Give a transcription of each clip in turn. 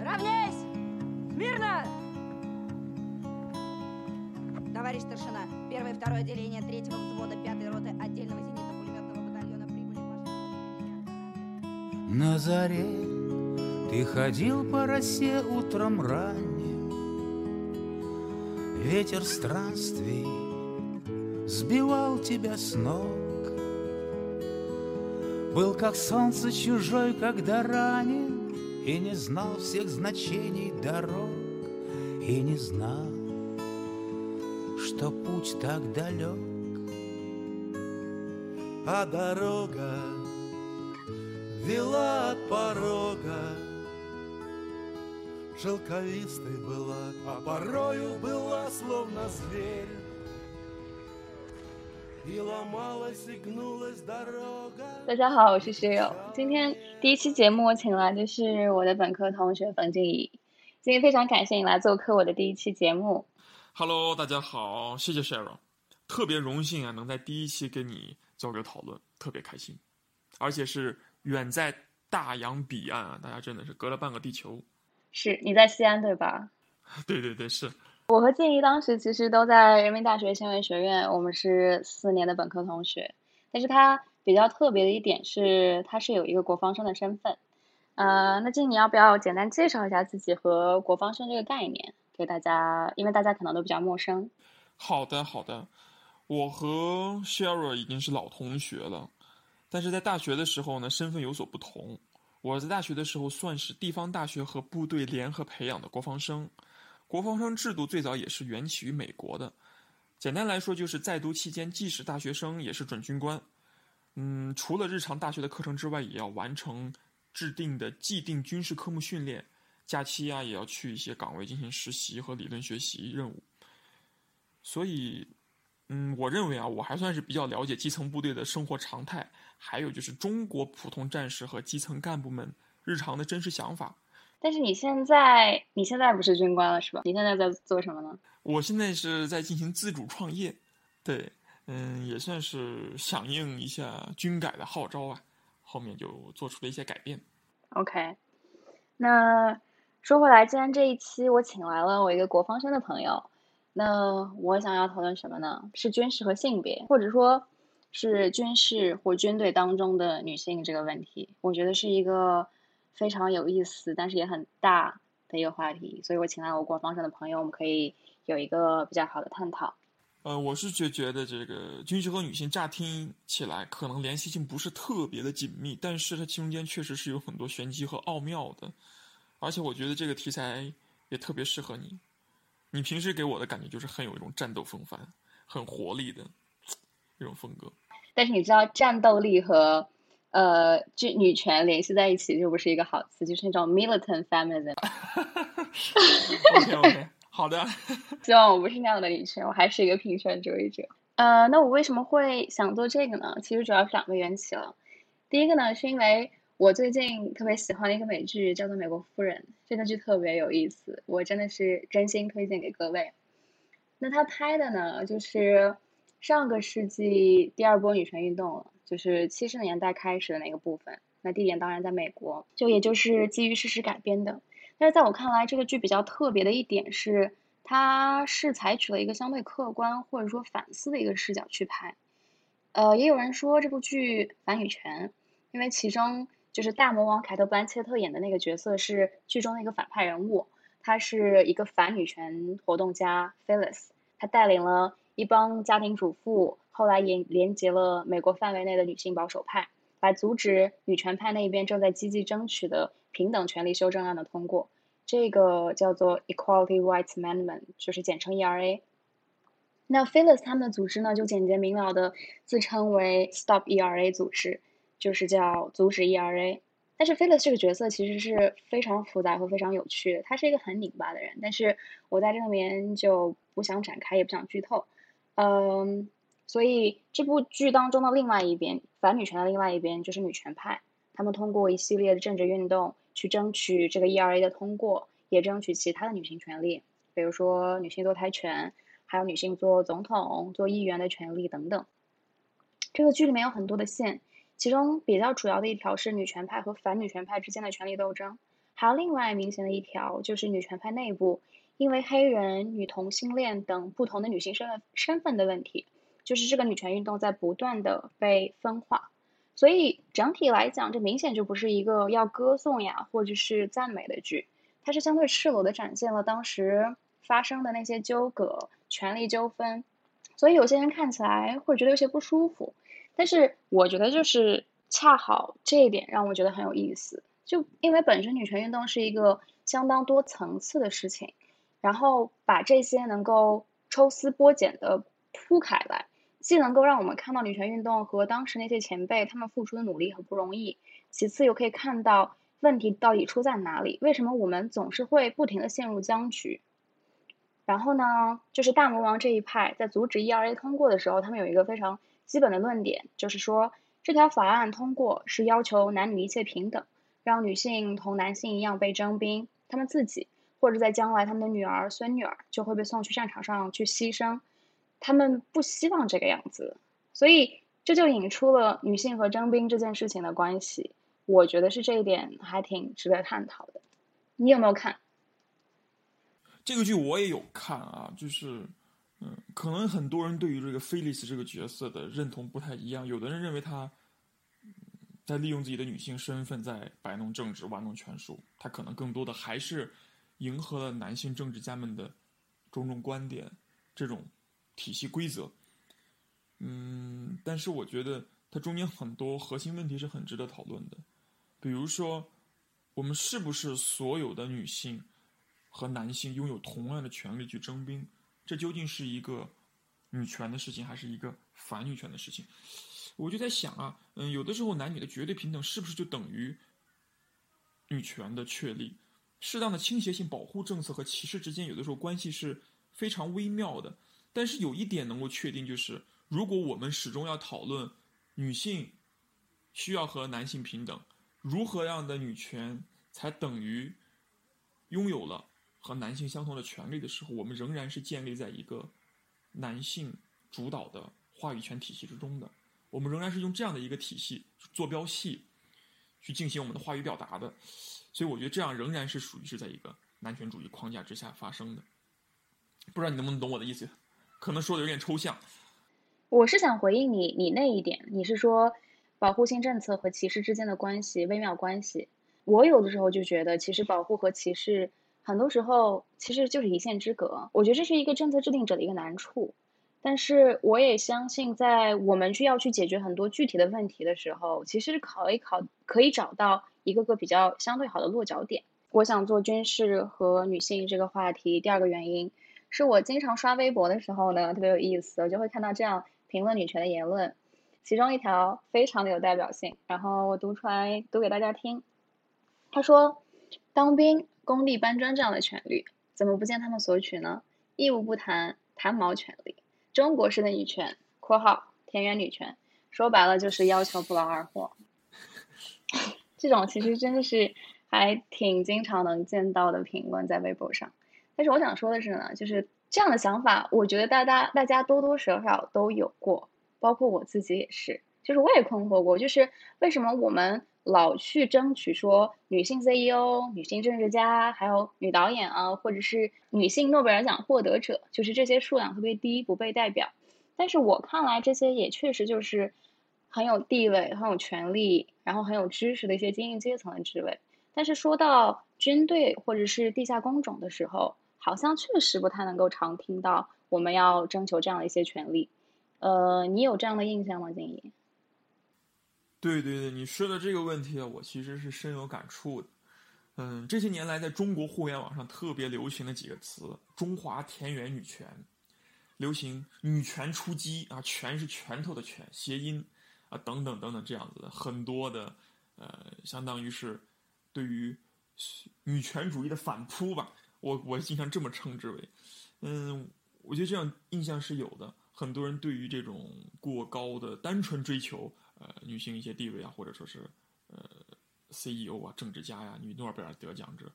Равняйсь! Мирно! Товарищ старшина, первое и второе отделение третьего взвода пятой роты отдельного зенитно-пулеметного батальона прибыли ваше... На заре ты ходил по росе утром ранним Ветер странствий сбивал тебя с ног Был как солнце чужой, когда ранен И не знал всех значений дорог И не знал, что путь так далек. А дорога вела от порога. Шелковистой была, а порою была словно зверь 大家好，我是学友。今天第一期节目我请来的是我的本科同学冯静怡。今天非常感谢你来做客我的第一期节目。Hello，大家好，谢谢 Sharon，特别荣幸啊，能在第一期跟你做个讨论，特别开心，而且是远在大洋彼岸啊，大家真的是隔了半个地球。是你在西安对吧？对对对，是我和静怡当时其实都在人民大学新闻学院，我们是四年的本科同学。但是他比较特别的一点是，他是有一个国防生的身份。呃，那静，你要不要简单介绍一下自己和国防生这个概念给大家？因为大家可能都比较陌生。好的好的，我和 Sharon 已经是老同学了，但是在大学的时候呢，身份有所不同。我在大学的时候算是地方大学和部队联合培养的国防生，国防生制度最早也是缘起于美国的。简单来说，就是在读期间既是大学生，也是准军官。嗯，除了日常大学的课程之外，也要完成制定的既定军事科目训练，假期啊也要去一些岗位进行实习和理论学习任务。所以，嗯，我认为啊，我还算是比较了解基层部队的生活常态，还有就是中国普通战士和基层干部们日常的真实想法。但是你现在，你现在不是军官了是吧？你现在在做什么呢？我现在是在进行自主创业，对，嗯，也算是响应一下军改的号召啊，后面就做出了一些改变。OK，那说回来，既然这一期我请来了我一个国防生的朋友，那我想要讨论什么呢？是军事和性别，或者说是军事或军队当中的女性这个问题。我觉得是一个非常有意思，但是也很大的一个话题，所以我请来我国防生的朋友，我们可以有一个比较好的探讨。呃，我是觉觉得这个军事和女性乍听起来可能联系性不是特别的紧密，但是它其中间确实是有很多玄机和奥妙的，而且我觉得这个题材也特别适合你。你平时给我的感觉就是很有一种战斗风范、很活力的这种风格。但是你知道，战斗力和呃就女权联系在一起就不是一个好词，就是那种 militant feminism。OK OK，好的。希望我不是那样的女权，我还是一个平权主义者。呃，那我为什么会想做这个呢？其实主要是两个缘起了。第一个呢，是因为我最近特别喜欢的一个美剧叫做《美国夫人》，这个剧特别有意思，我真的是真心推荐给各位。那他拍的呢，就是上个世纪第二波女权运动了，就是七十年代开始的那个部分。那地点当然在美国，就也就是基于事实改编的。但是在我看来，这个剧比较特别的一点是，它是采取了一个相对客观或者说反思的一个视角去拍。呃，也有人说这部剧反女权，因为其中就是大魔王凯特·布兰切特演的那个角色是剧中的一个反派人物，他是一个反女权活动家 Phyllis，他带领了一帮家庭主妇，后来也连接了美国范围内的女性保守派，来阻止女权派那边正在积极争取的平等权利修正案的通过。这个叫做 Equality Rights Amendment，就是简称 ERA。那 Phyllis 他们的组织呢，就简洁明了的自称为 Stop ERA 组织，就是叫阻止 ERA。但是 Phyllis 这个角色其实是非常复杂和非常有趣的，他是一个很拧巴的人。但是我在这里面就不想展开，也不想剧透。嗯，所以这部剧当中的另外一边，反女权的另外一边就是女权派，他们通过一系列的政治运动去争取这个 ERA 的通过，也争取其他的女性权利，比如说女性堕胎权。还有女性做总统、做议员的权利等等。这个剧里面有很多的线，其中比较主要的一条是女权派和反女权派之间的权力斗争，还有另外明显的一条就是女权派内部因为黑人、女同性恋等不同的女性身份身份的问题，就是这个女权运动在不断的被分化。所以整体来讲，这明显就不是一个要歌颂呀或者是赞美的剧，它是相对赤裸的展现了当时发生的那些纠葛、权力纠纷。所以有些人看起来会觉得有些不舒服，但是我觉得就是恰好这一点让我觉得很有意思。就因为本身女权运动是一个相当多层次的事情，然后把这些能够抽丝剥茧的铺开来。既能够让我们看到女权运动和当时那些前辈他们付出的努力很不容易，其次又可以看到问题到底出在哪里，为什么我们总是会不停的陷入僵局？然后呢，就是大魔王这一派在阻止 ERA 通过的时候，他们有一个非常基本的论点，就是说这条法案通过是要求男女一切平等，让女性同男性一样被征兵，他们自己或者在将来他们的女儿孙女儿就会被送去战场上去牺牲。他们不希望这个样子，所以这就引出了女性和征兵这件事情的关系。我觉得是这一点还挺值得探讨的。你有没有看这个剧？我也有看啊，就是嗯，可能很多人对于这个菲利斯这个角色的认同不太一样。有的人认为他在利用自己的女性身份在摆弄政治、玩弄权术，他可能更多的还是迎合了男性政治家们的种种观点，这种。体系规则，嗯，但是我觉得它中间很多核心问题是很值得讨论的，比如说，我们是不是所有的女性和男性拥有同样的权利去征兵？这究竟是一个女权的事情，还是一个反女权的事情？我就在想啊，嗯，有的时候男女的绝对平等是不是就等于女权的确立？适当的倾斜性保护政策和歧视之间，有的时候关系是非常微妙的。但是有一点能够确定，就是如果我们始终要讨论女性需要和男性平等，如何样的女权才等于拥有了和男性相同的权利的时候，我们仍然是建立在一个男性主导的话语权体系之中的。我们仍然是用这样的一个体系坐标系去进行我们的话语表达的。所以我觉得这样仍然是属于是在一个男权主义框架之下发生的。不知道你能不能懂我的意思？可能说的有点抽象，我是想回应你，你那一点，你是说保护性政策和歧视之间的关系微妙关系。我有的时候就觉得，其实保护和歧视很多时候其实就是一线之隔。我觉得这是一个政策制定者的一个难处，但是我也相信，在我们需要去解决很多具体的问题的时候，其实考一考可以找到一个个比较相对好的落脚点。我想做军事和女性这个话题，第二个原因。是我经常刷微博的时候呢，特别有意思，我就会看到这样评论女权的言论，其中一条非常的有代表性，然后我读出来读给大家听。他说：“当兵、工地搬砖这样的权利，怎么不见他们索取呢？义务不谈，谈毛权利？中国式的女权（括号田园女权）说白了就是要求不劳而获。这种其实真的是还挺经常能见到的评论在微博上。”但是我想说的是呢，就是这样的想法，我觉得大家大家多多少少都有过，包括我自己也是。就是我也困惑过，就是为什么我们老去争取说女性 CEO、女性政治家，还有女导演啊，或者是女性诺贝尔奖获得者，就是这些数量特别低，不被代表。但是我看来，这些也确实就是很有地位、很有权利，然后很有知识的一些精英阶层的职位。但是说到军队或者是地下工种的时候，好像确实不太能够常听到我们要征求这样的一些权利，呃，你有这样的印象吗，静怡？对对对，你说的这个问题啊，我其实是深有感触的。嗯，这些年来，在中国互联网上特别流行的几个词：中华田园女权，流行女权出击啊，拳是拳头的拳，谐音啊，等等等等，这样子的很多的，呃，相当于是对于女权主义的反扑吧。我我经常这么称之为，嗯，我觉得这样印象是有的。很多人对于这种过高的单纯追求，呃，女性一些地位啊，或者说是呃，CEO 啊，政治家呀，女诺贝尔得奖者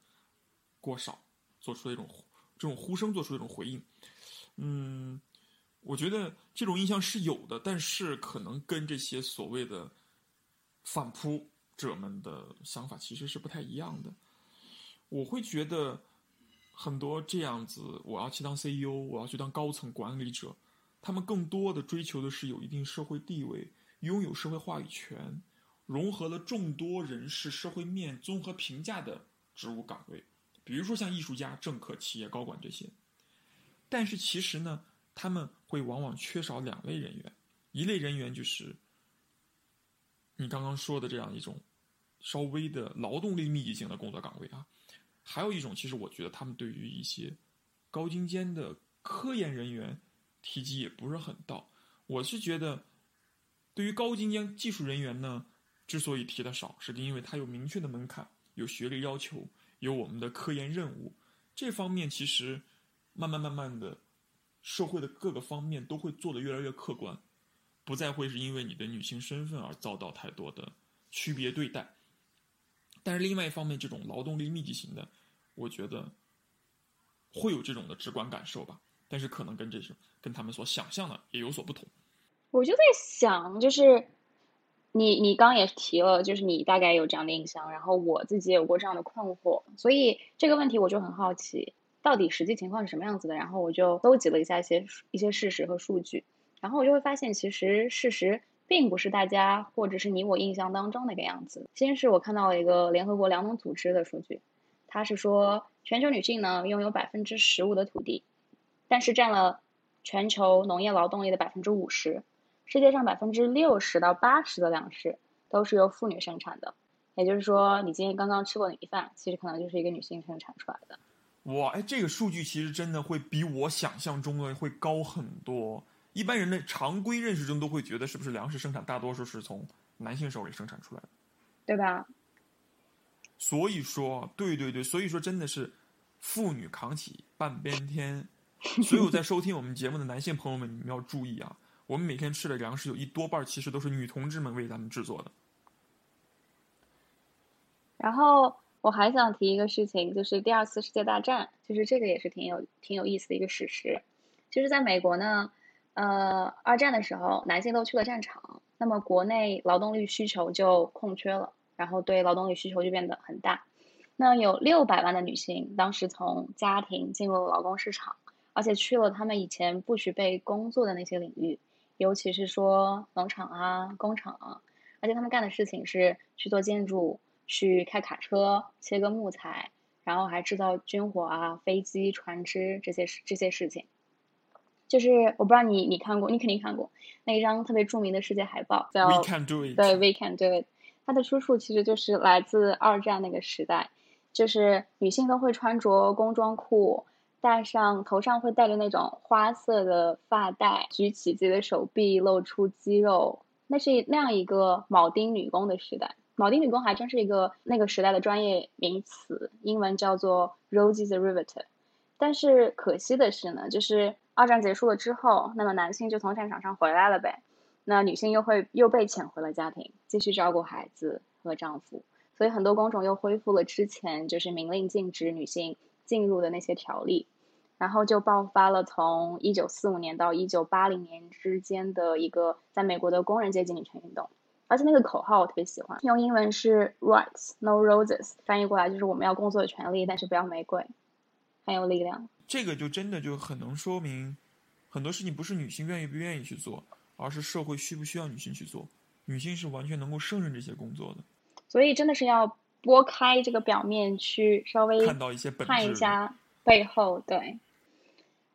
过少，做出了一种这种呼声，做出一种回应。嗯，我觉得这种印象是有的，但是可能跟这些所谓的反扑者们的想法其实是不太一样的。我会觉得很多这样子，我要去当 CEO，我要去当高层管理者，他们更多的追求的是有一定社会地位，拥有社会话语权，融合了众多人士社会面综合评价的职务岗位，比如说像艺术家、政客、企业高管这些。但是其实呢，他们会往往缺少两类人员，一类人员就是你刚刚说的这样一种稍微的劳动力密集型的工作岗位啊，还有一种，其实我觉得他们对于一些高精尖的科研人员提及也不是很到。我是觉得，对于高精尖技术人员呢，之所以提的少，是因为他有明确的门槛，有学历要求，有我们的科研任务，这方面其实。慢慢慢慢的，社会的各个方面都会做得越来越客观，不再会是因为你的女性身份而遭到太多的区别对待。但是另外一方面，这种劳动力密集型的，我觉得会有这种的直观感受吧。但是可能跟这种跟他们所想象的也有所不同。我就在想，就是你你刚也提了，就是你大概有这样的印象，然后我自己也有过这样的困惑，所以这个问题我就很好奇。到底实际情况是什么样子的？然后我就搜集了一下一些一些事实和数据，然后我就会发现，其实事实并不是大家或者是你我印象当中那个样子。先是我看到了一个联合国粮农组织的数据，它是说全球女性呢拥有百分之十五的土地，但是占了全球农业劳动力的百分之五十，世界上百分之六十到八十的粮食都是由妇女生产的。也就是说，你今天刚刚吃过的米饭，其实可能就是一个女性生产出来的。哇，哎，这个数据其实真的会比我想象中的会高很多。一般人的常规认识中都会觉得，是不是粮食生产大多数是从男性手里生产出来的，对吧？所以说，对对对，所以说真的是妇女扛起半边天。所有在收听我们节目的男性朋友们，你们要注意啊！我们每天吃的粮食有一多半其实都是女同志们为咱们制作的。然后。我还想提一个事情，就是第二次世界大战，就是这个也是挺有挺有意思的一个史实。就是，在美国呢，呃，二战的时候，男性都去了战场，那么国内劳动力需求就空缺了，然后对劳动力需求就变得很大。那有六百万的女性当时从家庭进入了劳工市场，而且去了他们以前不许被工作的那些领域，尤其是说农场啊、工厂啊，而且他们干的事情是去做建筑。去开卡车、切割木材，然后还制造军火啊、飞机、船只这些事这些事情。就是我不知道你你看过，你肯定看过那一张特别著名的世界海报，叫 We Can Do It。对，We Can Do It。它的出处其实就是来自二战那个时代，就是女性都会穿着工装裤，戴上头上会戴着那种花色的发带，举起自己的手臂，露出肌肉，那是那样一个铆钉女工的时代。铆钉女工还真是一个那个时代的专业名词，英文叫做 Rosie the Riveter。但是可惜的是呢，就是二战结束了之后，那么男性就从战场上回来了呗，那女性又会又被遣回了家庭，继续照顾孩子和丈夫，所以很多工种又恢复了之前就是明令禁止女性进入的那些条例，然后就爆发了从一九四五年到一九八零年之间的一个在美国的工人阶级女权运动。而且那个口号我特别喜欢，用英文是 Rights No Roses，翻译过来就是我们要工作的权利，但是不要玫瑰，很有力量。这个就真的就很能说明，很多事情不是女性愿意不愿意去做，而是社会需不需要女性去做。女性是完全能够胜任这些工作的。所以真的是要拨开这个表面去稍微看到一些本看一下背后。对，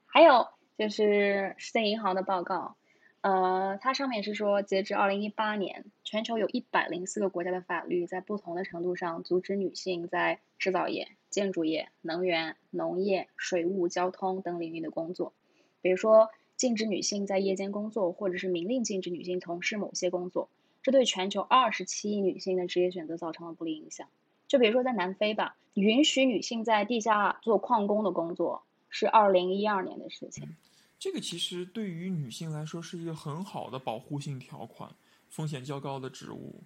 还有就是世界银行的报告。呃，它上面是说，截至二零一八年，全球有一百零四个国家的法律在不同的程度上阻止女性在制造业、建筑业、能源、农业、水务、交通等领域的工作。比如说，禁止女性在夜间工作，或者是明令禁止女性从事某些工作，这对全球二十七亿女性的职业选择造成了不利影响。就比如说在南非吧，允许女性在地下做矿工的工作，是二零一二年的事情。这个其实对于女性来说是一个很好的保护性条款，风险较高的职务。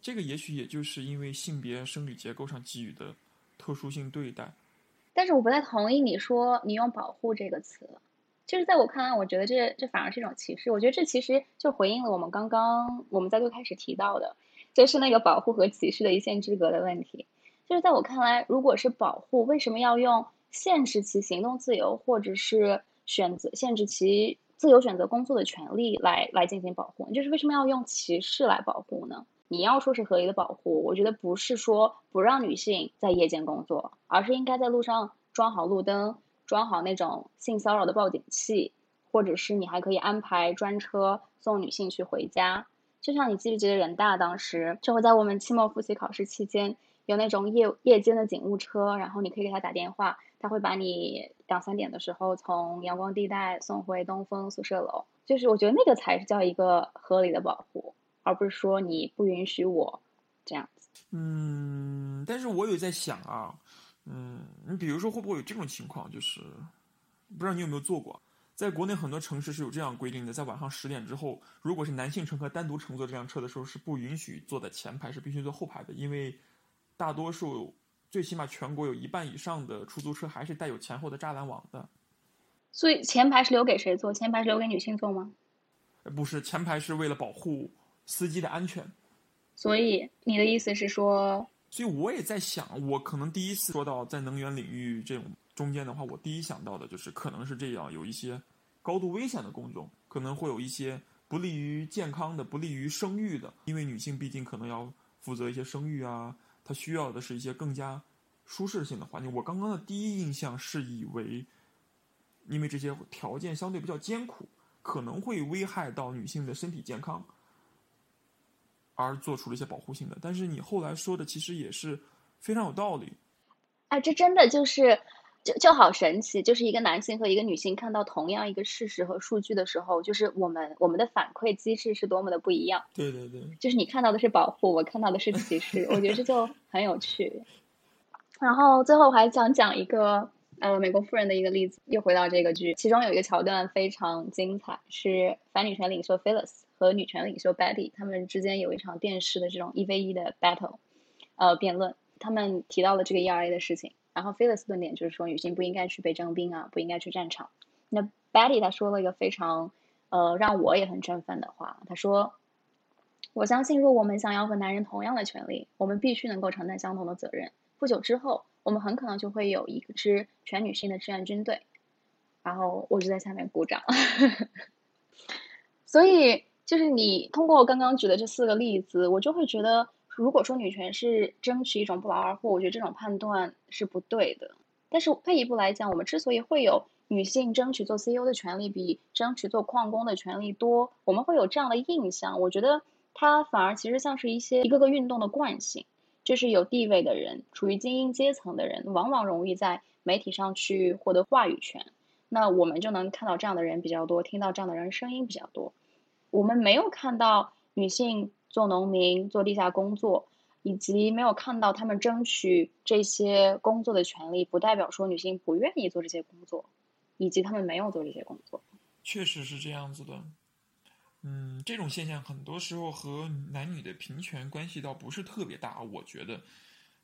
这个也许也就是因为性别生理结构上给予的特殊性对待。但是我不太同意你说你用“保护”这个词，就是在我看来，我觉得这这反而是一种歧视。我觉得这其实就回应了我们刚刚我们在最开始提到的，就是那个保护和歧视的一线之隔的问题。就是在我看来，如果是保护，为什么要用限制其行动自由，或者是选择限制其自由选择工作的权利来来进行保护？就是为什么要用歧视来保护呢？你要说是合理的保护，我觉得不是说不让女性在夜间工作，而是应该在路上装好路灯，装好那种性骚扰的报警器，或者是你还可以安排专车送女性去回家。就像你记不记得人大当时就会在我们期末复习考试期间。有那种夜夜间的警务车，然后你可以给他打电话，他会把你两三点的时候从阳光地带送回东风宿舍楼。就是我觉得那个才是叫一个合理的保护，而不是说你不允许我这样子。嗯，但是我有在想啊，嗯，你比如说会不会有这种情况，就是不知道你有没有做过，在国内很多城市是有这样规定的，在晚上十点之后，如果是男性乘客单独乘坐这辆车的时候，是不允许坐在前排，是必须坐后排的，因为。大多数，最起码全国有一半以上的出租车还是带有前后的栅栏网的。所以前排是留给谁坐？前排是留给女性坐吗？不是，前排是为了保护司机的安全。所以你的意思是说？所以我也在想，我可能第一次说到在能源领域这种中间的话，我第一想到的就是可能是这样，有一些高度危险的工作，可能会有一些不利于健康的、不利于生育的，因为女性毕竟可能要负责一些生育啊。她需要的是一些更加舒适性的环境。我刚刚的第一印象是以为，因为这些条件相对比较艰苦，可能会危害到女性的身体健康，而做出了一些保护性的。但是你后来说的其实也是非常有道理。哎，这真的就是。就就好神奇，就是一个男性和一个女性看到同样一个事实和数据的时候，就是我们我们的反馈机制是多么的不一样。对对对，就是你看到的是保护，我看到的是歧视，我觉得这就很有趣。然后最后我还想讲一个呃美国富人的一个例子，又回到这个剧，其中有一个桥段非常精彩，是反女权领袖 Phyllis 和女权领袖 Betty 他们之间有一场电视的这种一 v 一的 battle，呃辩论，他们提到了这个 ERA 的事情。然后菲勒斯论点就是说，女性不应该去被征兵啊，不应该去战场。那 Betty 她说了一个非常，呃，让我也很振奋的话。她说：“我相信，若我们想要和男人同样的权利，我们必须能够承担相同的责任。不久之后，我们很可能就会有一支全女性的志愿军队。”然后我就在下面鼓掌。所以，就是你通过刚刚举的这四个例子，我就会觉得。如果说女权是争取一种不劳而获，我觉得这种判断是不对的。但是退一步来讲，我们之所以会有女性争取做 CEO 的权利比争取做矿工的权利多，我们会有这样的印象，我觉得它反而其实像是一些一个个运动的惯性，就是有地位的人、处于精英阶层的人，往往容易在媒体上去获得话语权。那我们就能看到这样的人比较多，听到这样的人声音比较多。我们没有看到女性。做农民、做地下工作，以及没有看到他们争取这些工作的权利，不代表说女性不愿意做这些工作，以及他们没有做这些工作。确实是这样子的。嗯，这种现象很多时候和男女的平权关系倒不是特别大。我觉得，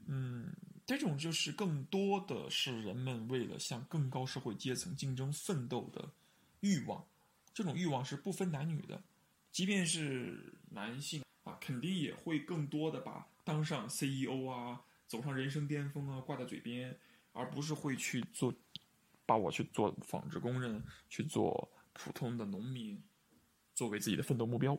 嗯，这种就是更多的是人们为了向更高社会阶层竞争奋斗的欲望。这种欲望是不分男女的，即便是男性。啊，肯定也会更多的把当上 CEO 啊，走上人生巅峰啊挂在嘴边，而不是会去做，把我去做纺织工人，去做普通的农民，作为自己的奋斗目标，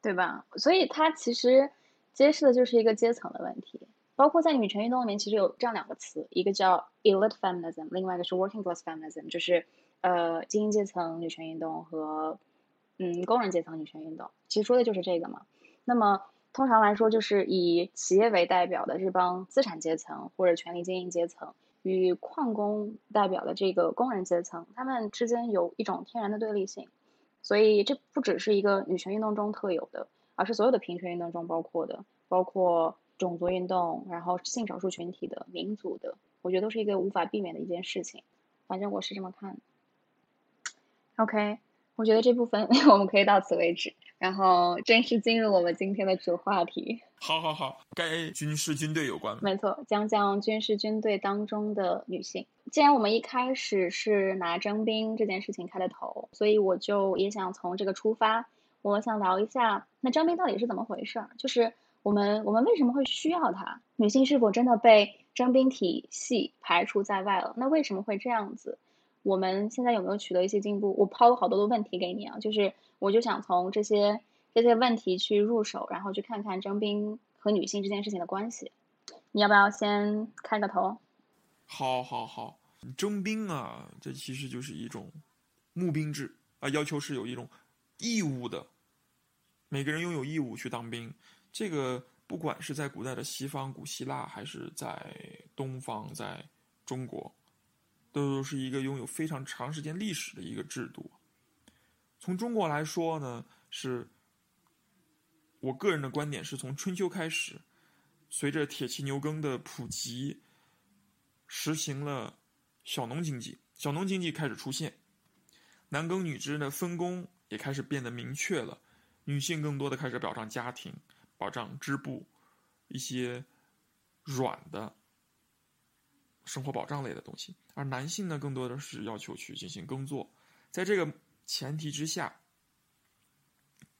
对吧？所以它其实揭示的就是一个阶层的问题。包括在女权运动里面，其实有这样两个词，一个叫 elite feminism，另外一个是 working class feminism，就是呃精英阶层女权运动和。嗯，工人阶层女权运动其实说的就是这个嘛。那么通常来说，就是以企业为代表的这帮资产阶层或者权力精英阶层，与矿工代表的这个工人阶层，他们之间有一种天然的对立性。所以这不只是一个女权运动中特有的，而是所有的平权运动中包括的，包括种族运动，然后性少数群体的、民族的，我觉得都是一个无法避免的一件事情。反正我是这么看。OK。我觉得这部分 我们可以到此为止。然后正式进入我们今天的主话题。好好好，该军事军队有关。没错，讲讲军事军队当中的女性。既然我们一开始是拿征兵这件事情开的头，所以我就也想从这个出发，我想聊一下，那征兵到底是怎么回事儿？就是我们我们为什么会需要它？女性是否真的被征兵体系排除在外了？那为什么会这样子？我们现在有没有取得一些进步？我抛了好多的问题给你啊，就是我就想从这些这些问题去入手，然后去看看征兵和女性这件事情的关系。你要不要先开个头？好，好，好，征兵啊，这其实就是一种募兵制啊，要求是有一种义务的，每个人拥有义务去当兵。这个不管是在古代的西方古希腊，还是在东方，在中国。都是一个拥有非常长时间历史的一个制度。从中国来说呢，是我个人的观点是从春秋开始，随着铁器牛耕的普及，实行了小农经济，小农经济开始出现，男耕女织的分工也开始变得明确了，女性更多的开始保障家庭，保障织布，一些软的。生活保障类的东西，而男性呢，更多的是要求去进行耕作。在这个前提之下，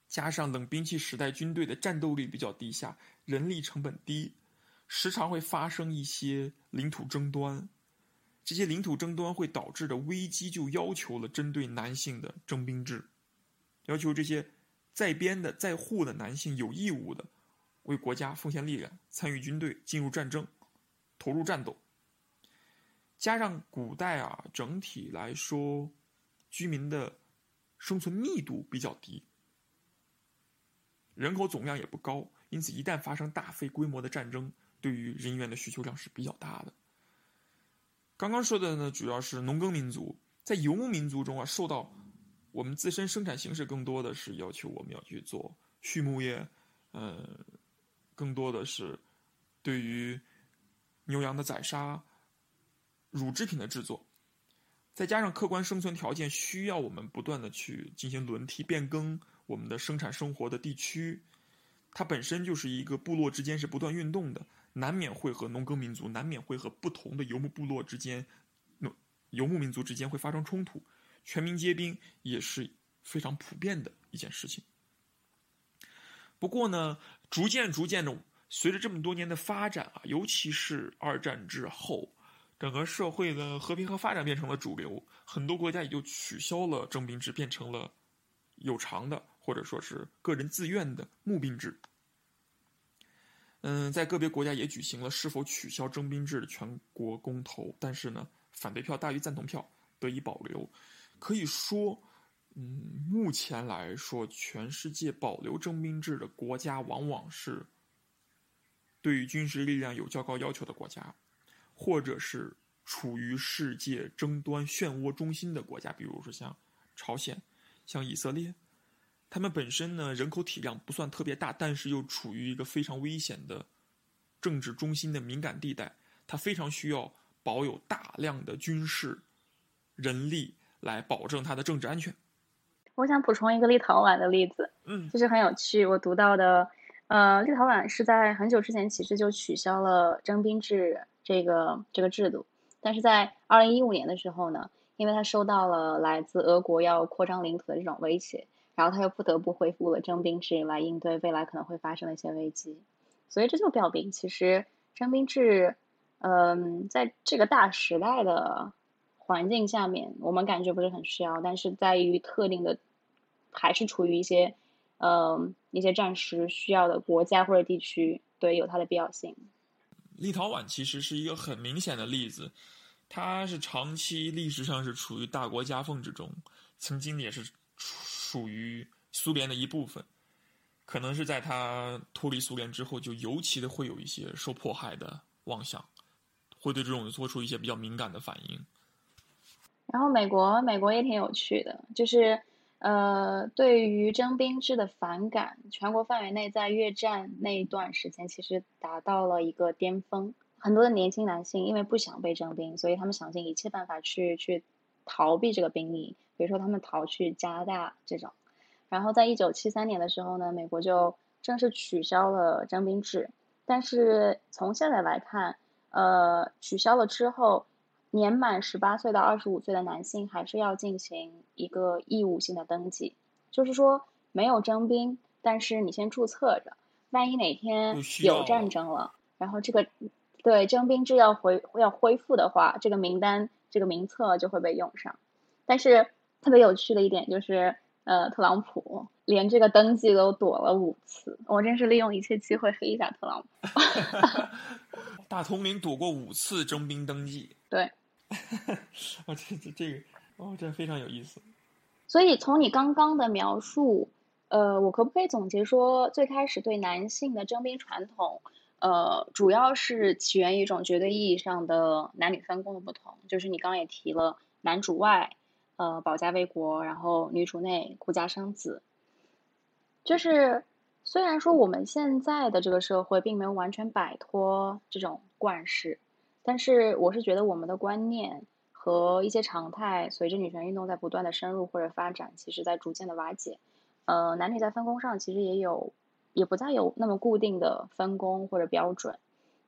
加上冷兵器时代军队的战斗力比较低下，人力成本低，时常会发生一些领土争端。这些领土争端会导致的危机，就要求了针对男性的征兵制，要求这些在编的在沪的男性有义务的为国家奉献力量，参与军队，进入战争，投入战斗。加上古代啊，整体来说，居民的生存密度比较低，人口总量也不高，因此一旦发生大非规模的战争，对于人员的需求量是比较大的。刚刚说的呢，主要是农耕民族，在游牧民族中啊，受到我们自身生产形式更多的是要求我们要去做畜牧业，呃，更多的是对于牛羊的宰杀。乳制品的制作，再加上客观生存条件需要我们不断的去进行轮替变更我们的生产生活的地区，它本身就是一个部落之间是不断运动的，难免会和农耕民族，难免会和不同的游牧部落之间，游牧民族之间会发生冲突，全民皆兵也是非常普遍的一件事情。不过呢，逐渐逐渐的，随着这么多年的发展啊，尤其是二战之后。整个社会的和平和发展变成了主流，很多国家也就取消了征兵制，变成了有偿的或者说是个人自愿的募兵制。嗯，在个别国家也举行了是否取消征兵制的全国公投，但是呢，反对票大于赞同票，得以保留。可以说，嗯，目前来说，全世界保留征兵制的国家，往往是对于军事力量有较高要求的国家。或者是处于世界争端漩涡中心的国家，比如说像朝鲜、像以色列，他们本身呢人口体量不算特别大，但是又处于一个非常危险的政治中心的敏感地带，它非常需要保有大量的军事人力来保证它的政治安全。我想补充一个立陶宛的例子，嗯，就是很有趣，我读到的，呃，立陶宛是在很久之前其实就取消了征兵制。这个这个制度，但是在二零一五年的时候呢，因为他收到了来自俄国要扩张领土的这种威胁，然后他又不得不恢复了征兵制来应对未来可能会发生的一些危机，所以这就表明，其实征兵制，嗯，在这个大时代的环境下面，我们感觉不是很需要，但是在于特定的，还是处于一些，嗯，一些战时需要的国家或者地区，对，有它的必要性。立陶宛其实是一个很明显的例子，它是长期历史上是处于大国夹缝之中，曾经也是属于苏联的一部分，可能是在它脱离苏联之后，就尤其的会有一些受迫害的妄想，会对这种做出一些比较敏感的反应。然后美国，美国也挺有趣的，就是。呃，对于征兵制的反感，全国范围内在越战那一段时间，其实达到了一个巅峰。很多的年轻男性因为不想被征兵，所以他们想尽一切办法去去逃避这个兵役，比如说他们逃去加拿大这种。然后在一九七三年的时候呢，美国就正式取消了征兵制。但是从现在来看，呃，取消了之后，年满十八岁到二十五岁的男性还是要进行一个义务性的登记，就是说没有征兵，但是你先注册着，万一哪天有战争了，然后这个对征兵制要回要恢复的话，这个名单这个名册就会被用上。但是特别有趣的一点就是。呃，特朗普连这个登记都躲了五次，我真是利用一切机会黑一下特朗普。大统领躲过五次征兵登记，对。啊，这这这个哦，这非常有意思。所以从你刚刚的描述，呃，我可不可以总结说，最开始对男性的征兵传统，呃，主要是起源于一种绝对意义上的男女分工的不同，就是你刚刚也提了男主外。呃，保家卫国，然后女主内，顾家生子。就是虽然说我们现在的这个社会并没有完全摆脱这种惯式，但是我是觉得我们的观念和一些常态，随着女权运动在不断的深入或者发展，其实在逐渐的瓦解。呃，男女在分工上其实也有，也不再有那么固定的分工或者标准，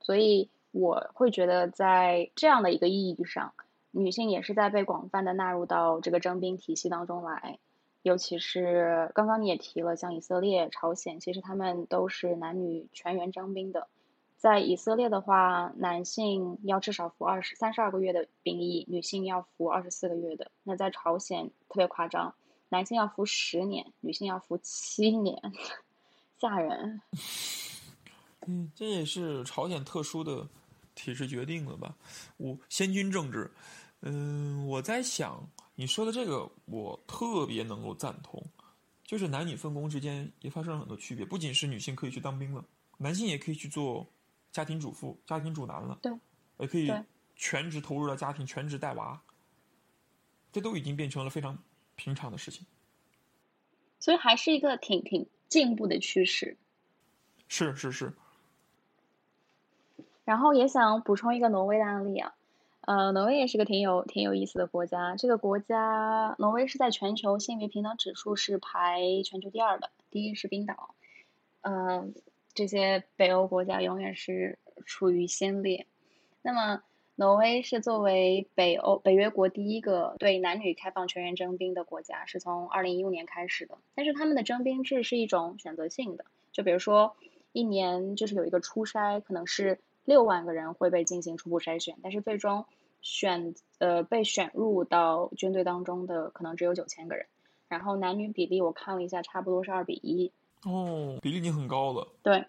所以我会觉得在这样的一个意义上。女性也是在被广泛的纳入到这个征兵体系当中来，尤其是刚刚你也提了，像以色列、朝鲜，其实他们都是男女全员征兵的。在以色列的话，男性要至少服二十三十二个月的兵役，女性要服二十四个月的。那在朝鲜特别夸张，男性要服十年，女性要服七年，吓人。嗯，这也是朝鲜特殊的体制决定了吧？我先军政治。嗯，我在想你说的这个，我特别能够赞同，就是男女分工之间也发生了很多区别。不仅是女性可以去当兵了，男性也可以去做家庭主妇、家庭主男了，对，也可以全职投入到家庭，全职带娃，这都已经变成了非常平常的事情。所以还是一个挺挺进步的趋势。是是是。然后也想补充一个挪威的案例啊。呃，挪威也是个挺有挺有意思的国家。这个国家，挪威是在全球性别平等指数是排全球第二的，第一是冰岛。嗯，这些北欧国家永远是处于先列。那么，挪威是作为北欧北约国第一个对男女开放全员征兵的国家，是从二零一五年开始的。但是他们的征兵制是一种选择性的，就比如说一年就是有一个初筛，可能是。六万个人会被进行初步筛选，但是最终选呃被选入到军队当中的可能只有九千个人。然后男女比例我看了一下，差不多是二比一。哦，比例已经很高了。对。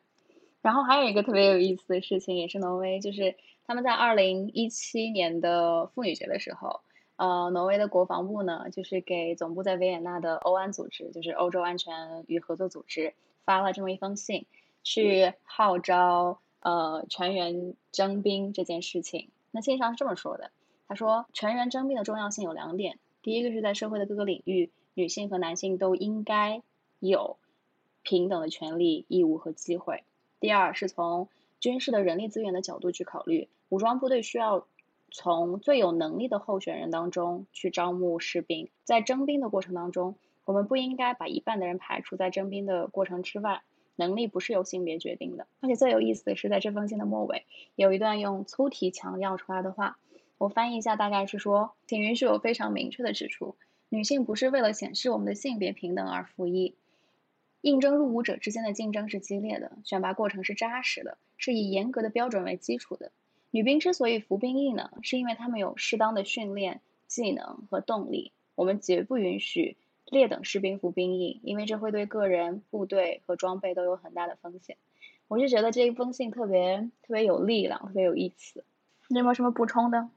然后还有一个特别有意思的事情，也是挪威，就是他们在二零一七年的妇女节的时候，呃，挪威的国防部呢，就是给总部在维也纳的欧安组织，就是欧洲安全与合作组织，发了这么一封信，去号召。呃，全员征兵这件事情，那信上是这么说的：他说，全员征兵的重要性有两点，第一个是在社会的各个领域，女性和男性都应该有平等的权利、义务和机会；第二是从军事的人力资源的角度去考虑，武装部队需要从最有能力的候选人当中去招募士兵，在征兵的过程当中，我们不应该把一半的人排除在征兵的过程之外。能力不是由性别决定的，而且最有意思的是，在这封信的末尾有一段用粗体强调出来的话，我翻译一下，大概是说，请允许我非常明确的指出，女性不是为了显示我们的性别平等而服役，应征入伍者之间的竞争是激烈的，选拔过程是扎实的，是以严格的标准为基础的。女兵之所以服兵役呢，是因为她们有适当的训练、技能和动力，我们绝不允许。劣等士兵服兵役，因为这会对个人、部队和装备都有很大的风险。我就觉得这一封信特别特别有力量，特别有意思。你有没有什么补充的？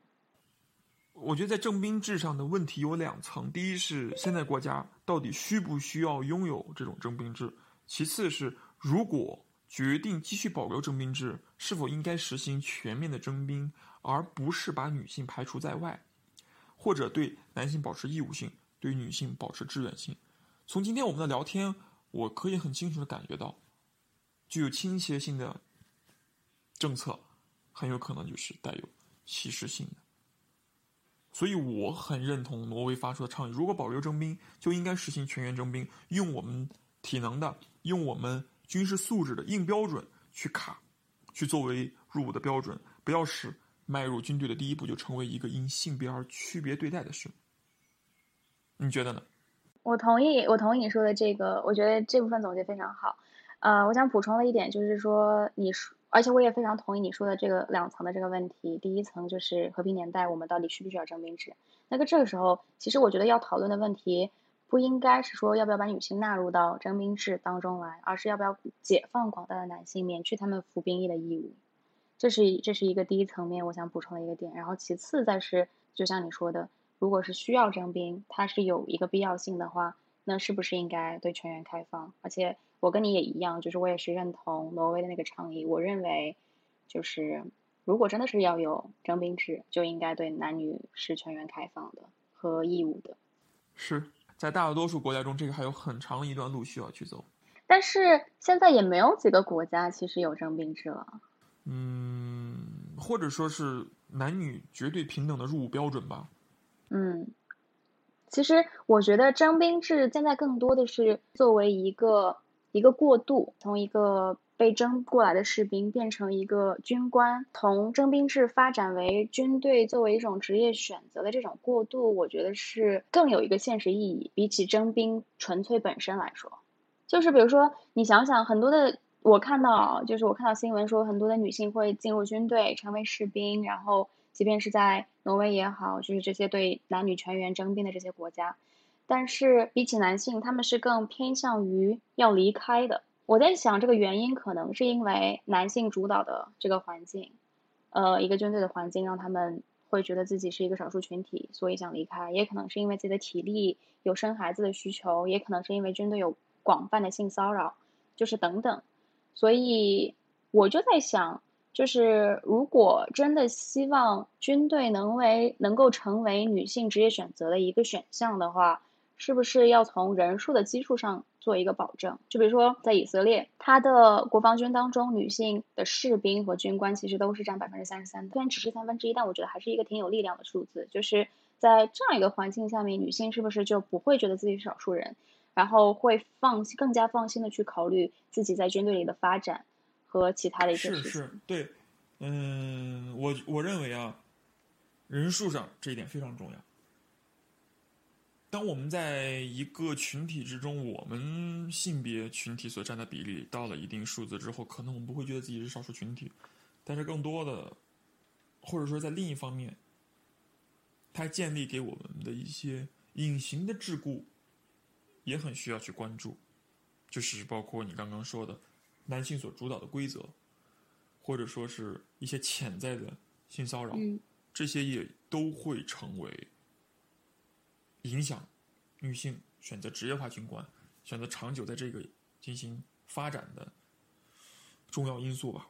我觉得在征兵制上的问题有两层：第一是现在国家到底需不需要拥有这种征兵制；其次是如果决定继续保留征兵制，是否应该实行全面的征兵，而不是把女性排除在外，或者对男性保持义务性。对女性保持志愿性。从今天我们的聊天，我可以很清楚的感觉到，具有倾斜性的政策，很有可能就是带有歧视性的。所以我很认同挪威发出的倡议：如果保留征兵，就应该实行全员征兵，用我们体能的、用我们军事素质的硬标准去卡，去作为入伍的标准，不要使迈入军队的第一步就成为一个因性别而区别对待的事。你觉得呢？我同意，我同意你说的这个，我觉得这部分总结非常好。呃，我想补充的一点就是说，你说，而且我也非常同意你说的这个两层的这个问题。第一层就是和平年代，我们到底需不需要征兵制？那个这个时候，其实我觉得要讨论的问题，不应该是说要不要把女性纳入到征兵制当中来，而是要不要解放广大的男性，免去他们服兵役的义务。这是这是一个第一层面我想补充的一个点。然后其次再是，就像你说的，如果是需要征兵，它是有一个必要性的话，那是不是应该对全员开放？而且。我跟你也一样，就是我也是认同挪威的那个倡议。我认为，就是如果真的是要有征兵制，就应该对男女是全员开放的和义务的。是在大多数国家中，这个还有很长一段路需要去走。但是现在也没有几个国家其实有征兵制了。嗯，或者说是男女绝对平等的入伍标准吧。嗯，其实我觉得征兵制现在更多的是作为一个。一个过渡，从一个被征过来的士兵变成一个军官，从征兵制发展为军队作为一种职业选择的这种过渡，我觉得是更有一个现实意义，比起征兵纯粹本身来说，就是比如说你想想，很多的我看到，就是我看到新闻说，很多的女性会进入军队成为士兵，然后即便是在挪威也好，就是这些对男女全员征兵的这些国家。但是比起男性，他们是更偏向于要离开的。我在想，这个原因可能是因为男性主导的这个环境，呃，一个军队的环境让他们会觉得自己是一个少数群体，所以想离开。也可能是因为自己的体力有生孩子的需求，也可能是因为军队有广泛的性骚扰，就是等等。所以我就在想，就是如果真的希望军队能为能够成为女性职业选择的一个选项的话。是不是要从人数的基数上做一个保证？就比如说，在以色列，他的国防军当中，女性的士兵和军官其实都是占百分之三十三，虽然只是三分之一，但我觉得还是一个挺有力量的数字。就是在这样一个环境下面，女性是不是就不会觉得自己是少数人，然后会放更加放心的去考虑自己在军队里的发展和其他的一些事情？是是，对，嗯，我我认为啊，人数上这一点非常重要。当我们在一个群体之中，我们性别群体所占的比例到了一定数字之后，可能我们不会觉得自己是少数群体，但是更多的，或者说在另一方面，它建立给我们的一些隐形的桎梏，也很需要去关注，就是包括你刚刚说的男性所主导的规则，或者说是一些潜在的性骚扰，这些也都会成为。影响女性选择职业化军官、选择长久在这个进行发展的重要因素吧。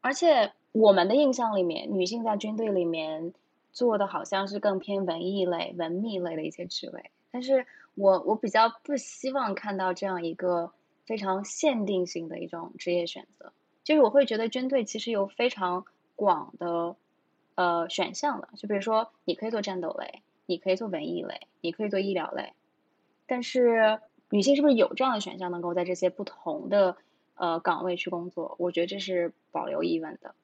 而且我们的印象里面，女性在军队里面做的好像是更偏文艺类、文秘类的一些职位。但是我我比较不希望看到这样一个非常限定性的一种职业选择。就是我会觉得军队其实有非常广的呃选项的，就比如说你可以做战斗类。你可以做文艺类，你可以做医疗类，但是女性是不是有这样的选项，能够在这些不同的呃岗位去工作？我觉得这是保留疑问的。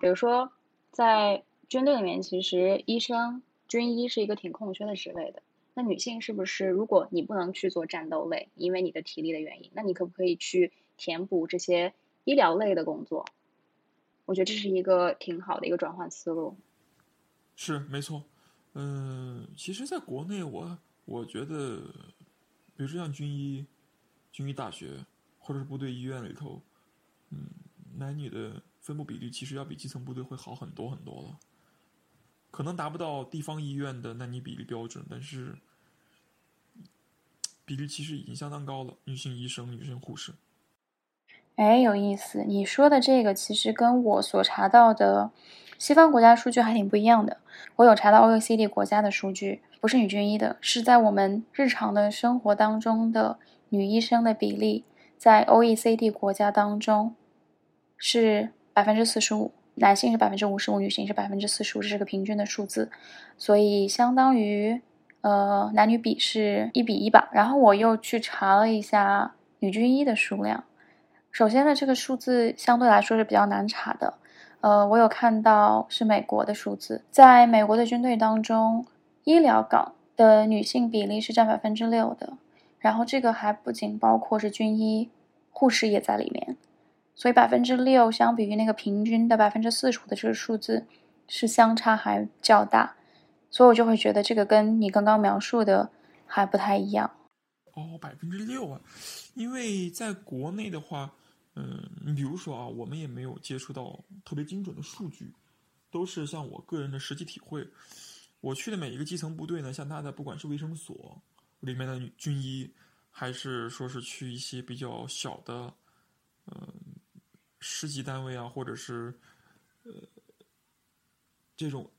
比如说，在军队里面，其实医生、军医是一个挺空缺的职位的。那女性是不是，如果你不能去做战斗类，因为你的体力的原因，那你可不可以去填补这些医疗类的工作？我觉得这是一个挺好的一个转换思路。是，没错。嗯，其实，在国内，我我觉得，比如说像军医、军医大学，或者是部队医院里头，嗯，男女的分布比例其实要比基层部队会好很多很多了。可能达不到地方医院的男女比例标准，但是比例其实已经相当高了。女性医生、女性护士。哎，有意思，你说的这个其实跟我所查到的。西方国家数据还挺不一样的。我有查到 OECD 国家的数据，不是女军医的，是在我们日常的生活当中的女医生的比例，在 OECD 国家当中是百分之四十五，男性是百分之五十五，女性是百分之四十五，这是个平均的数字，所以相当于呃男女比是一比一吧。然后我又去查了一下女军医的数量，首先呢，这个数字相对来说是比较难查的。呃，我有看到是美国的数字，在美国的军队当中，医疗岗的女性比例是占百分之六的，然后这个还不仅包括是军医，护士也在里面，所以百分之六相比于那个平均的百分之四十五的这个数字是相差还较大，所以我就会觉得这个跟你刚刚描述的还不太一样。哦，百分之六啊，因为在国内的话。嗯，你比如说啊，我们也没有接触到特别精准的数据，都是像我个人的实际体会。我去的每一个基层部队呢，像他的不管是卫生所里面的军医，还是说是去一些比较小的，嗯，师级单位啊，或者是呃这种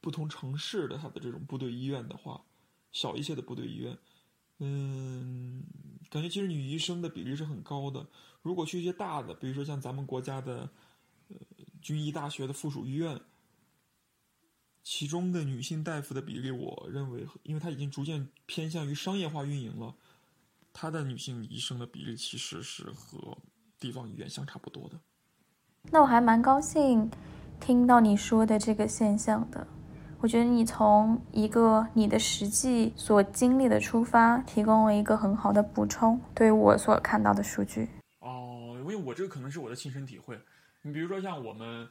不同城市的他的这种部队医院的话，小一些的部队医院。嗯，感觉其实女医生的比例是很高的。如果去一些大的，比如说像咱们国家的呃军医大学的附属医院，其中的女性大夫的比例，我认为，因为它已经逐渐偏向于商业化运营了，它的女性医生的比例其实是和地方医院相差不多的。那我还蛮高兴听到你说的这个现象的。我觉得你从一个你的实际所经历的出发，提供了一个很好的补充，对我所看到的数据。哦，因为我这个可能是我的亲身体会。你比如说像我们，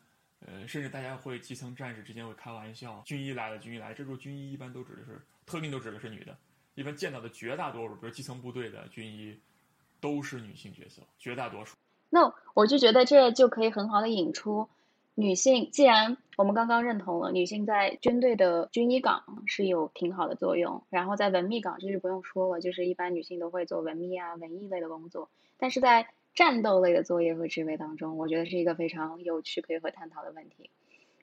呃，甚至大家会基层战士之间会开玩笑，军医来了，军医来。这时候军医一般都指的是特定，都指的是女的。一般见到的绝大多数，比如基层部队的军医，都是女性角色，绝大多数。那我就觉得这就可以很好的引出。女性，既然我们刚刚认同了女性在军队的军医岗是有挺好的作用，然后在文秘岗这就不用说了，就是一般女性都会做文秘啊、文艺类的工作。但是在战斗类的作业和职位当中，我觉得是一个非常有趣可以和探讨的问题。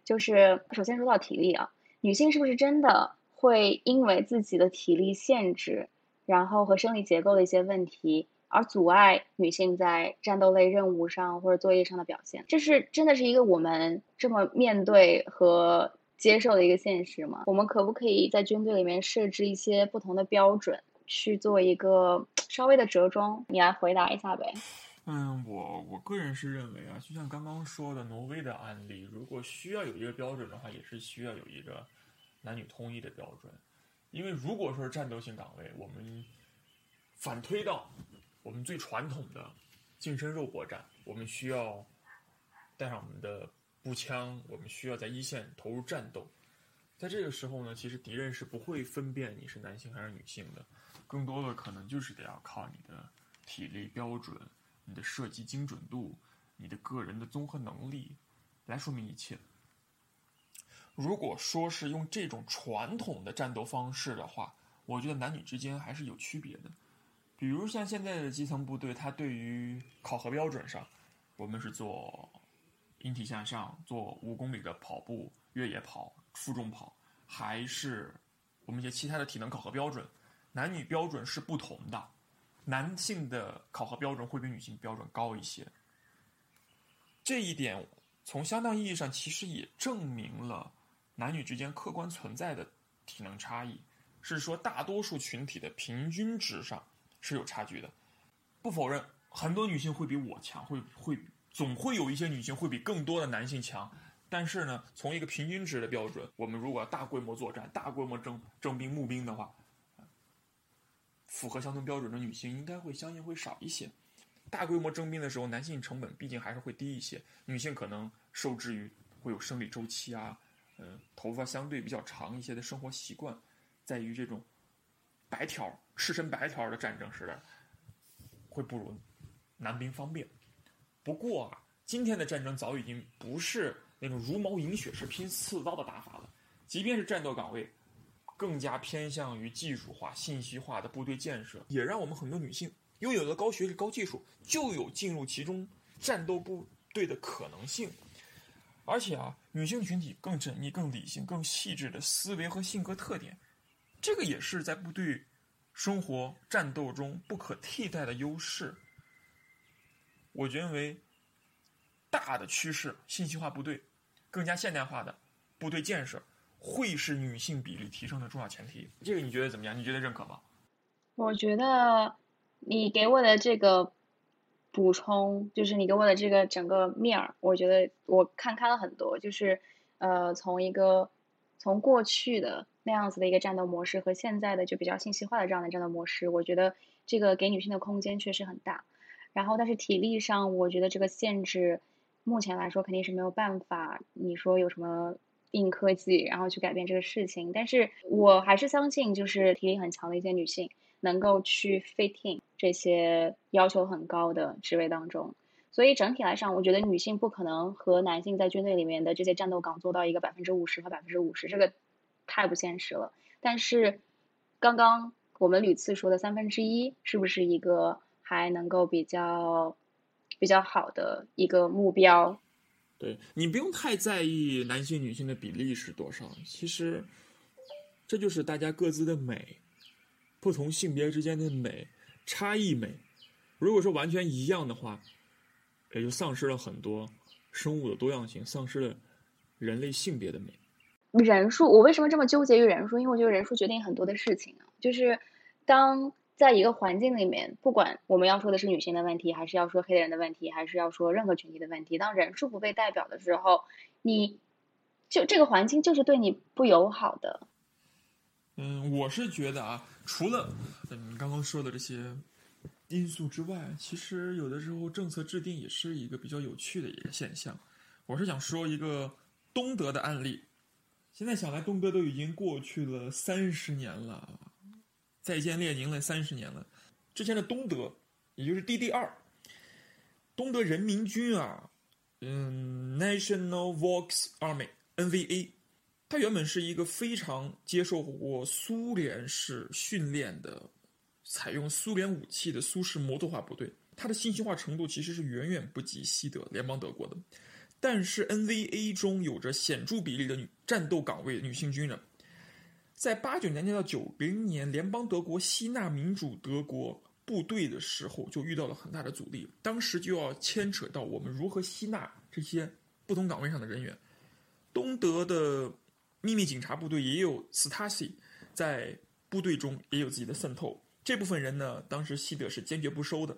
就是首先说到体力啊，女性是不是真的会因为自己的体力限制，然后和生理结构的一些问题？而阻碍女性在战斗类任务上或者作业上的表现，这是真的是一个我们这么面对和接受的一个现实吗？我们可不可以在军队里面设置一些不同的标准，去做一个稍微的折中？你来回答一下呗。嗯，我我个人是认为啊，就像刚刚说的挪威的案例，如果需要有一个标准的话，也是需要有一个男女通一的标准，因为如果说是战斗性岗位，我们反推到。我们最传统的近身肉搏战，我们需要带上我们的步枪，我们需要在一线投入战斗。在这个时候呢，其实敌人是不会分辨你是男性还是女性的，更多的可能就是得要靠你的体力标准、你的射击精准度、你的个人的综合能力来说明一切。如果说是用这种传统的战斗方式的话，我觉得男女之间还是有区别的。比如像现在的基层部队，它对于考核标准上，我们是做引体向上，做五公里的跑步、越野跑、负重跑，还是我们一些其他的体能考核标准，男女标准是不同的。男性的考核标准会比女性标准高一些。这一点从相当意义上其实也证明了男女之间客观存在的体能差异，是说大多数群体的平均值上。是有差距的，不否认很多女性会比我强，会会总会有一些女性会比更多的男性强。但是呢，从一个平均值的标准，我们如果要大规模作战、大规模征征兵募兵的话，符合相同标准的女性应该会相应会少一些。大规模征兵的时候，男性成本毕竟还是会低一些，女性可能受制于会有生理周期啊，嗯，头发相对比较长一些的生活习惯，在于这种。白条赤身白条的战争时代，会不如男兵方便。不过啊，今天的战争早已经不是那种茹毛饮血式拼刺刀的打法了。即便是战斗岗位，更加偏向于技术化、信息化的部队建设，也让我们很多女性拥有了高学历、高技术，就有进入其中战斗部队的可能性。而且啊，女性群体更缜密、更理性、更细致的思维和性格特点。这个也是在部队生活战斗中不可替代的优势。我认为，大的趋势，信息化部队，更加现代化的部队建设，会是女性比例提升的重要前提。这个你觉得怎么样？你觉得认可吗？我觉得你给我的这个补充，就是你给我的这个整个面儿，我觉得我看开了很多。就是呃，从一个从过去的那样子的一个战斗模式和现在的就比较信息化的这样的战斗模式，我觉得这个给女性的空间确实很大。然后，但是体力上，我觉得这个限制目前来说肯定是没有办法。你说有什么硬科技，然后去改变这个事情？但是我还是相信，就是体力很强的一些女性。能够去 fitting 这些要求很高的职位当中，所以整体来上，我觉得女性不可能和男性在军队里面的这些战斗岗做到一个百分之五十和百分之五十，这个太不现实了。但是刚刚我们屡次说的三分之一，是不是一个还能够比较比较好的一个目标？对你不用太在意男性女性的比例是多少，其实这就是大家各自的美。不同性别之间的美差异美，如果说完全一样的话，也就丧失了很多生物的多样性，丧失了人类性别的美。人数，我为什么这么纠结于人数？因为我觉得人数决定很多的事情啊。就是当在一个环境里面，不管我们要说的是女性的问题，还是要说黑人的问题，还是要说任何群体的问题，当人数不被代表的时候，你就这个环境就是对你不友好的。嗯，我是觉得啊。除了你刚刚说的这些因素之外，其实有的时候政策制定也是一个比较有趣的一个现象。我是想说一个东德的案例。现在想来，东德都已经过去了三十年了，再见列宁了三十年了。之前的东德，也就是 DDR，东德人民军啊，嗯，National Volksarmy（NVA），。它原本是一个非常接受过苏联式训练的、采用苏联武器的苏式摩托化部队，它的信息化程度其实是远远不及西德联邦德国的。但是 NVA 中有着显著比例的女战斗岗位女性军人，在八九年到九零年联邦德国吸纳民主德国部队的时候，就遇到了很大的阻力。当时就要牵扯到我们如何吸纳这些不同岗位上的人员，东德的。秘密警察部队也有 Stasi，在部队中也有自己的渗透。这部分人呢，当时西德是坚决不收的。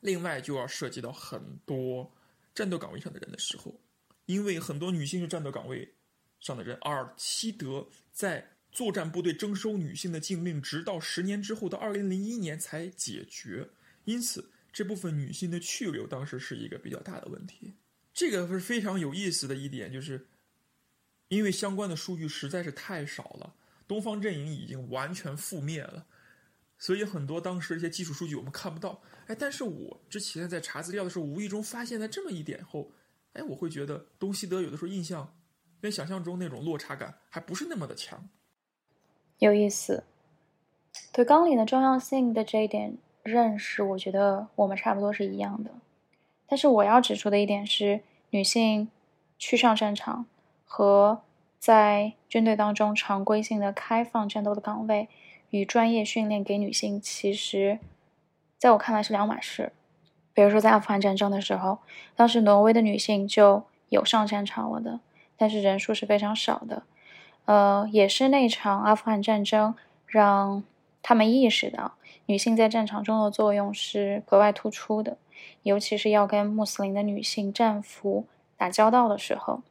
另外，就要涉及到很多战斗岗位上的人的时候，因为很多女性是战斗岗位上的人，而西德在作战部队征收女性的禁令，直到十年之后的二零零一年才解决。因此，这部分女性的去留当时是一个比较大的问题。这个是非常有意思的一点，就是。因为相关的数据实在是太少了，东方阵营已经完全覆灭了，所以很多当时一些基础数据我们看不到。哎，但是我之前在查资料的时候，无意中发现了这么一点后，哎，我会觉得东西德有的时候印象跟想象中那种落差感还不是那么的强。有意思，对纲领的重要性的这一点认识，我觉得我们差不多是一样的。但是我要指出的一点是，女性去上战场。和在军队当中常规性的开放战斗的岗位与专业训练给女性，其实在我看来是两码事。比如说在阿富汗战争的时候，当时挪威的女性就有上战场了的，但是人数是非常少的。呃，也是那场阿富汗战争让他们意识到女性在战场中的作用是格外突出的，尤其是要跟穆斯林的女性战俘打交道的时候。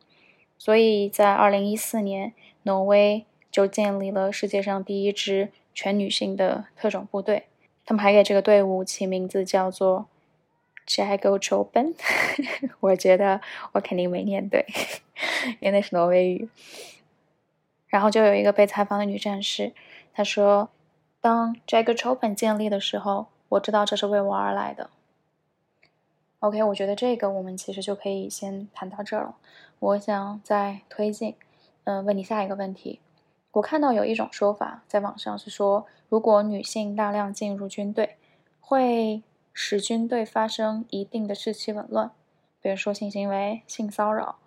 所以在二零一四年，挪威就建立了世界上第一支全女性的特种部队。他们还给这个队伍起名字叫做 “Jago Choben”。我觉得我肯定没念对，因为那是挪威语。然后就有一个被采访的女战士，她说：“当 Jago Choben 建立的时候，我知道这是为我而来的。” OK，我觉得这个我们其实就可以先谈到这儿了。我想再推进，嗯，问你下一个问题。我看到有一种说法在网上是说，如果女性大量进入军队，会使军队发生一定的士气紊乱，比如说性行为、性骚扰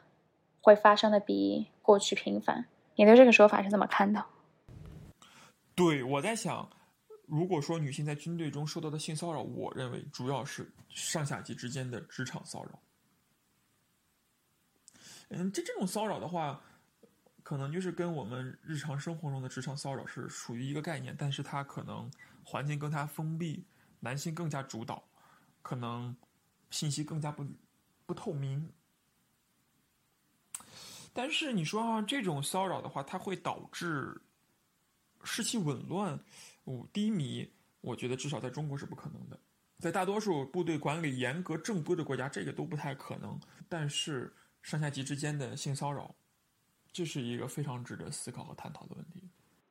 会发生的比过去频繁。你对这个说法是怎么看的？对，我在想，如果说女性在军队中受到的性骚扰，我认为主要是上下级之间的职场骚扰。嗯，这这种骚扰的话，可能就是跟我们日常生活中的职场骚扰是属于一个概念，但是它可能环境更加封闭，男性更加主导，可能信息更加不不透明。但是你说啊，这种骚扰的话，它会导致士气紊乱、五低迷，我觉得至少在中国是不可能的。在大多数部队管理严格、正规的国家，这个都不太可能。但是上下级之间的性骚扰，这是一个非常值得思考和探讨的问题。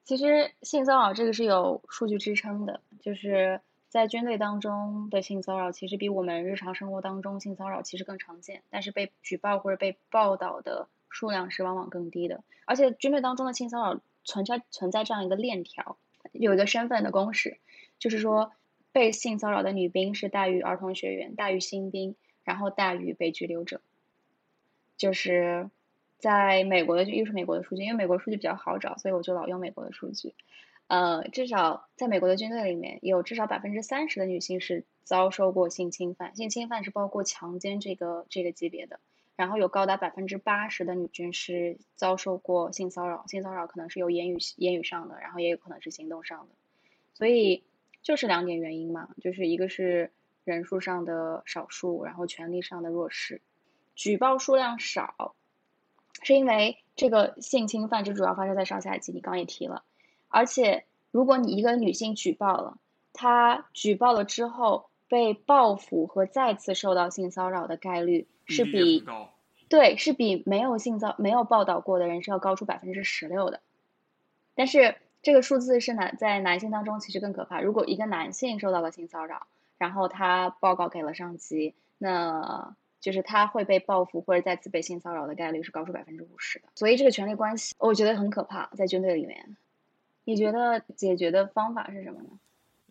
其实性骚扰这个是有数据支撑的，就是在军队当中的性骚扰，其实比我们日常生活当中性骚扰其实更常见，但是被举报或者被报道的数量是往往更低的。而且军队当中的性骚扰存在存在这样一个链条，有一个身份的公式，就是说。被性骚扰的女兵是大于儿童学员，大于新兵，然后大于被拘留者。就是在美国的，又是美国的数据，因为美国数据比较好找，所以我就老用美国的数据。呃，至少在美国的军队里面有至少百分之三十的女性是遭受过性侵犯，性侵犯是包括强奸这个这个级别的。然后有高达百分之八十的女军是遭受过性骚扰，性骚扰可能是有言语言语上的，然后也有可能是行动上的，所以。就是两点原因嘛，就是一个是人数上的少数，然后权力上的弱势，举报数量少，是因为这个性侵犯就主要发生在上下级，你刚刚也提了，而且如果你一个女性举报了，她举报了之后被报复和再次受到性骚扰的概率是比对是比没有性骚没有报道过的人是要高出百分之十六的，但是。这个数字是男在男性当中其实更可怕。如果一个男性受到了性骚扰，然后他报告给了上级，那就是他会被报复或者再次被性骚扰的概率是高出百分之五十的。所以这个权力关系，我觉得很可怕，在军队里面。你觉得解决的方法是什么呢？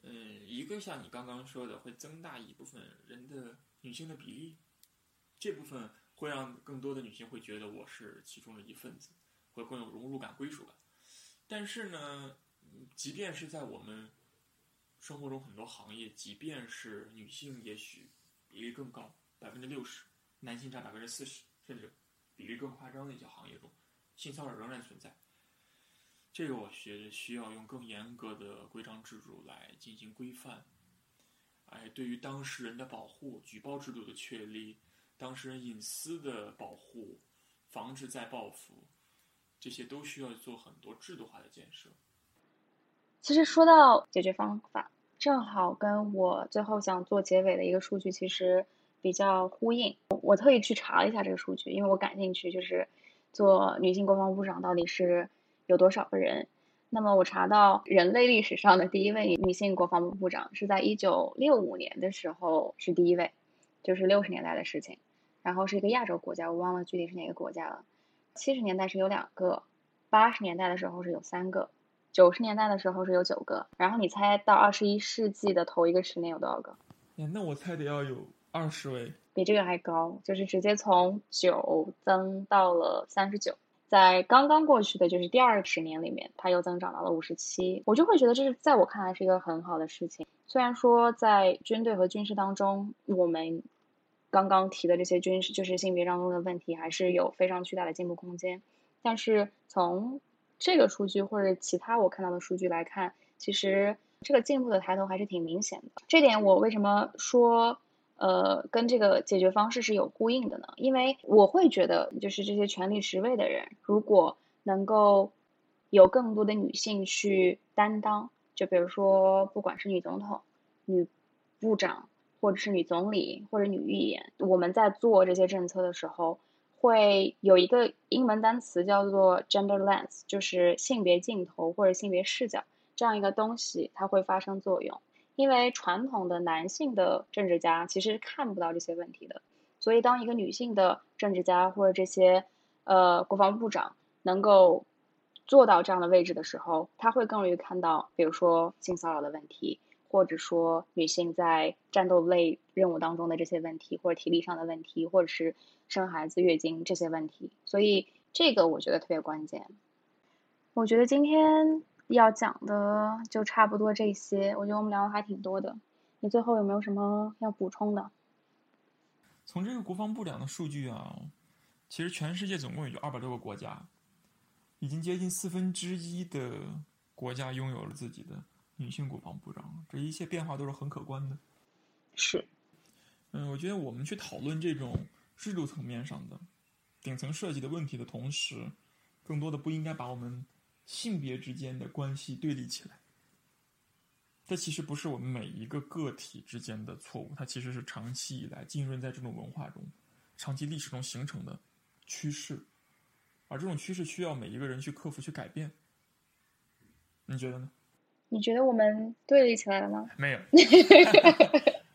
嗯，一个像你刚刚说的，会增大一部分人的女性的比例，这部分会让更多的女性会觉得我是其中的一份子，会更有融入感、归属感。但是呢，即便是在我们生活中很多行业，即便是女性也许比例更高，百分之六十，男性占百分之四十，甚至比例更夸张的一些行业中，性骚扰仍然存在。这个我觉得需要用更严格的规章制度来进行规范。哎，对于当事人的保护、举报制度的确立、当事人隐私的保护、防止再报复。这些都需要做很多制度化的建设。其实说到解决方法，正好跟我最后想做结尾的一个数据其实比较呼应。我特意去查了一下这个数据，因为我感兴趣，就是做女性国防部长到底是有多少个人。那么我查到人类历史上的第一位女性国防部部长是在一九六五年的时候是第一位，就是六十年代的事情。然后是一个亚洲国家，我忘了具体是哪个国家了。七十年代是有两个，八十年代的时候是有三个，九十年代的时候是有九个。然后你猜到二十一世纪的头一个十年有多少个？那我猜得要有二十位，比这个还高，就是直接从九增到了三十九。在刚刚过去的就是第二十年里面，它又增长到了五十七。我就会觉得这是在我看来是一个很好的事情。虽然说在军队和军事当中，我们。刚刚提的这些军事就是性别当中的问题，还是有非常巨大的进步空间。但是从这个数据或者其他我看到的数据来看，其实这个进步的抬头还是挺明显的。这点我为什么说呃跟这个解决方式是有呼应的呢？因为我会觉得，就是这些权力职位的人，如果能够有更多的女性去担当，就比如说不管是女总统、女部长。或者是女总理或者女议员，我们在做这些政策的时候，会有一个英文单词叫做 gender lens，就是性别镜头或者性别视角这样一个东西，它会发生作用。因为传统的男性的政治家其实是看不到这些问题的，所以当一个女性的政治家或者这些呃国防部长能够做到这样的位置的时候，他会更容易看到，比如说性骚扰的问题。或者说女性在战斗类任务当中的这些问题，或者体力上的问题，或者是生孩子、月经这些问题，所以这个我觉得特别关键。我觉得今天要讲的就差不多这些，我觉得我们聊的还挺多的。你最后有没有什么要补充的？从这个国防部长的数据啊，其实全世界总共也就二百多个国家，已经接近四分之一的国家拥有了自己的女性国防部长，这一切变化都是很可观的。是，嗯，我觉得我们去讨论这种制度层面上的顶层设计的问题的同时，更多的不应该把我们性别之间的关系对立起来。这其实不是我们每一个个体之间的错误，它其实是长期以来浸润在这种文化中、长期历史中形成的趋势，而这种趋势需要每一个人去克服、去改变。你觉得呢？你觉得我们对立起来了吗？没有。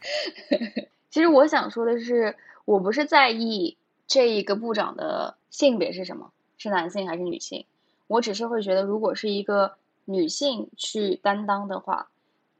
其实我想说的是，我不是在意这一个部长的性别是什么，是男性还是女性，我只是会觉得，如果是一个女性去担当的话。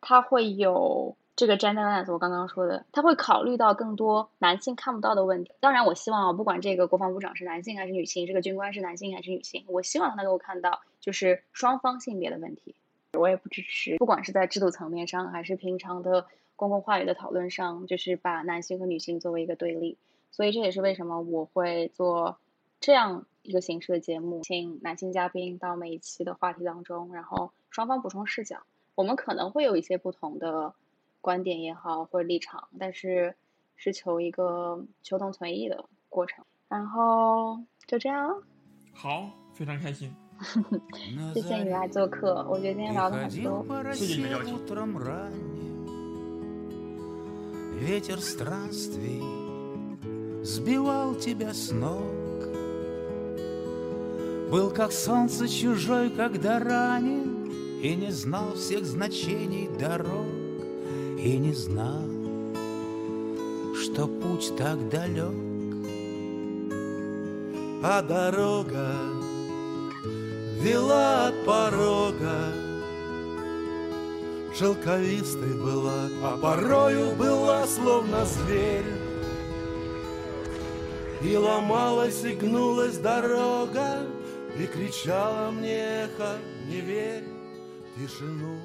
她会有这个 gender lens，我刚刚说的，她会考虑到更多男性看不到的问题。当然，我希望啊，不管这个国防部长是男性还是女性，这个军官是男性还是女性，我希望他能够看到就是双方性别的问题。我也不支持，不管是在制度层面上，还是平常的公共话语的讨论上，就是把男性和女性作为一个对立。所以这也是为什么我会做这样一个形式的节目，请男性嘉宾到每一期的话题当中，然后双方补充视角。我们可能会有一些不同的观点也好，或者立场，但是是求一个求同存异的过程。然后就这样。好，非常开心。谢谢你来做客，我觉得今天聊的很多。谢谢你的邀请。И не знал всех значений дорог И не знал, что путь так далек. А дорога вела от порога. Шелковистой была, а порою была словно зверь. И ломалась и гнулась дорога И кричала мне эхо, не верь тишину